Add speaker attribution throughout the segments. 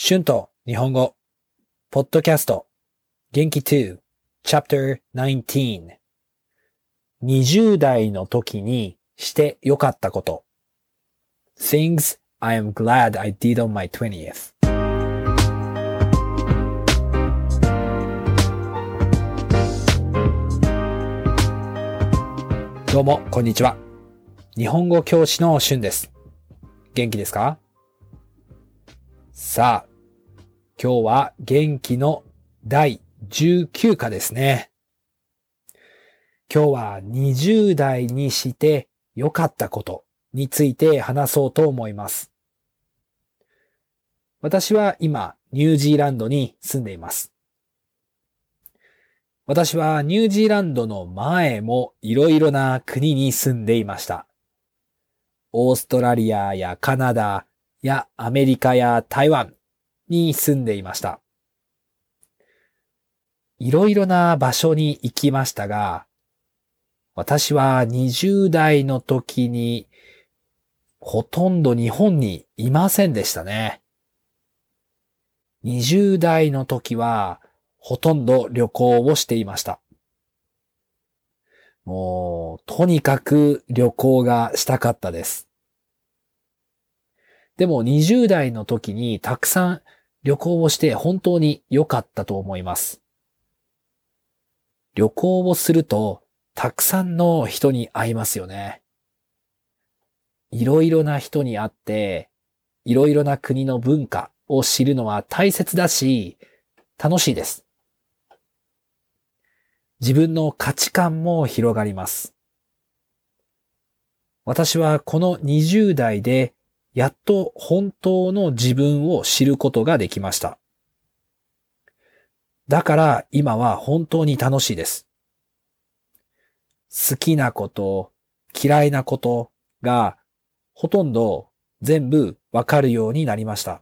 Speaker 1: 春と日本語、ポッドキャスト、元気2、Chapter 19 20代の時にしてよかったこと。Things I am glad I did on my 20th どうも、こんにちは。日本語教師の春です。元気ですか？さあ、今日は元気の第19課ですね。今日は20代にして良かったことについて話そうと思います。私は今、ニュージーランドに住んでいます。私はニュージーランドの前もいろいろな国に住んでいました。オーストラリアやカナダやアメリカや台湾に住んでいました。いろいろな場所に行きましたが、私は20代の時にほとんど日本にいませんでしたね。20代の時はほとんど旅行をしていました。もう、とにかく旅行がしたかったです。でも20代の時にたくさん旅行をして本当に良かったと思います。旅行をするとたくさんの人に会いますよね。いろいろな人に会って、いろいろな国の文化を知るのは大切だし、楽しいです。自分の価値観も広がります。私はこの20代でやっと本当の自分を知ることができました。だから今は本当に楽しいです。好きなこと、嫌いなことがほとんど全部わかるようになりました。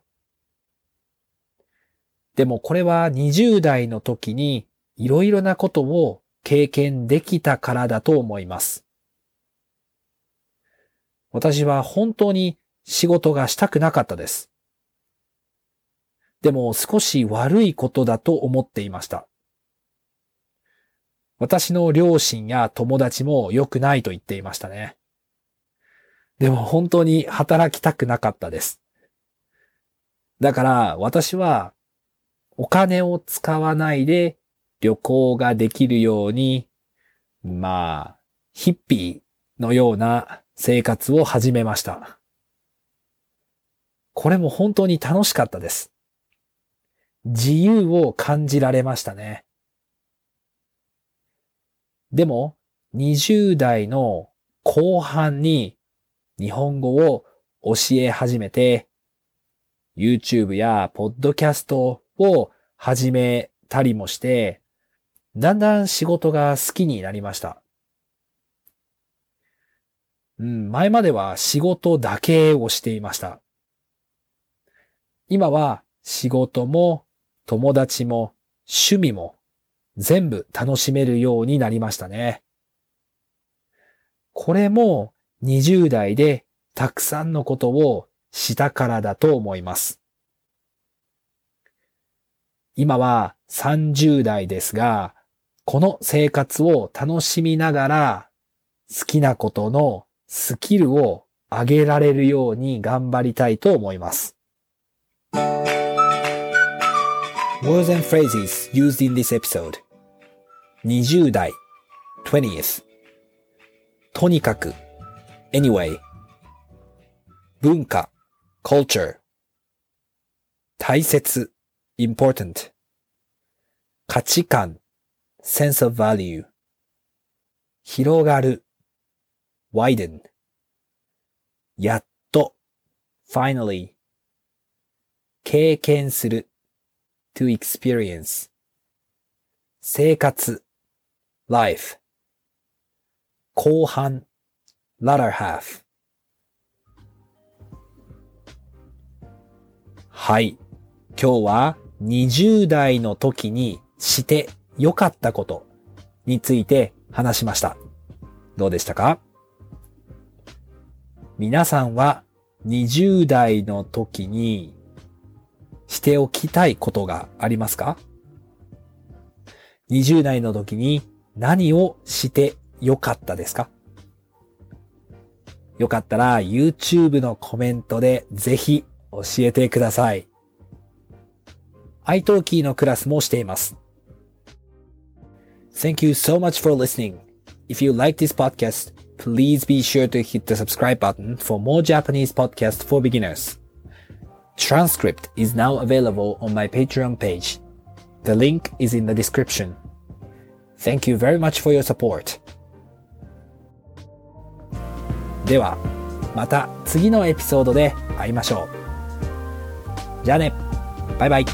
Speaker 1: でもこれは20代の時にいろいろなことを経験できたからだと思います。私は本当に仕事がしたくなかったです。でも少し悪いことだと思っていました。私の両親や友達も良くないと言っていましたね。でも本当に働きたくなかったです。だから私はお金を使わないで旅行ができるように、まあ、ヒッピーのような生活を始めました。これも本当に楽しかったです。自由を感じられましたね。でも、20代の後半に日本語を教え始めて、YouTube やポッドキャストを始めたりもして、だんだん仕事が好きになりました。うん、前までは仕事だけをしていました。今は仕事も友達も趣味も全部楽しめるようになりましたね。これも20代でたくさんのことをしたからだと思います。今は30代ですが、この生活を楽しみながら好きなことのスキルを上げられるように頑張りたいと思います。Words and phrases used in this episode 20代 20th とにかく anyway 文化 culture 大切 important 価値観 sense of value 広がる widen やっと finally 経験する。to experience 生活。life 後半。latter half はい。今日は20代の時にして良かったことについて話しました。どうでしたか？皆さんは20代の時にしておきたいことがありますか ?20 代の時に何をしてよかったですかよかったら YouTube のコメントでぜひ教えてください。iTalki のクラスもしています。Thank you so much for listening. If you like this podcast, please be sure to hit the subscribe button for more Japanese podcasts for beginners. Transcript is now available on my Patreon page. The link is in the description. Thank you very much for your support. では、また次のエピソードで会いましょう。じゃあね。バイバイ。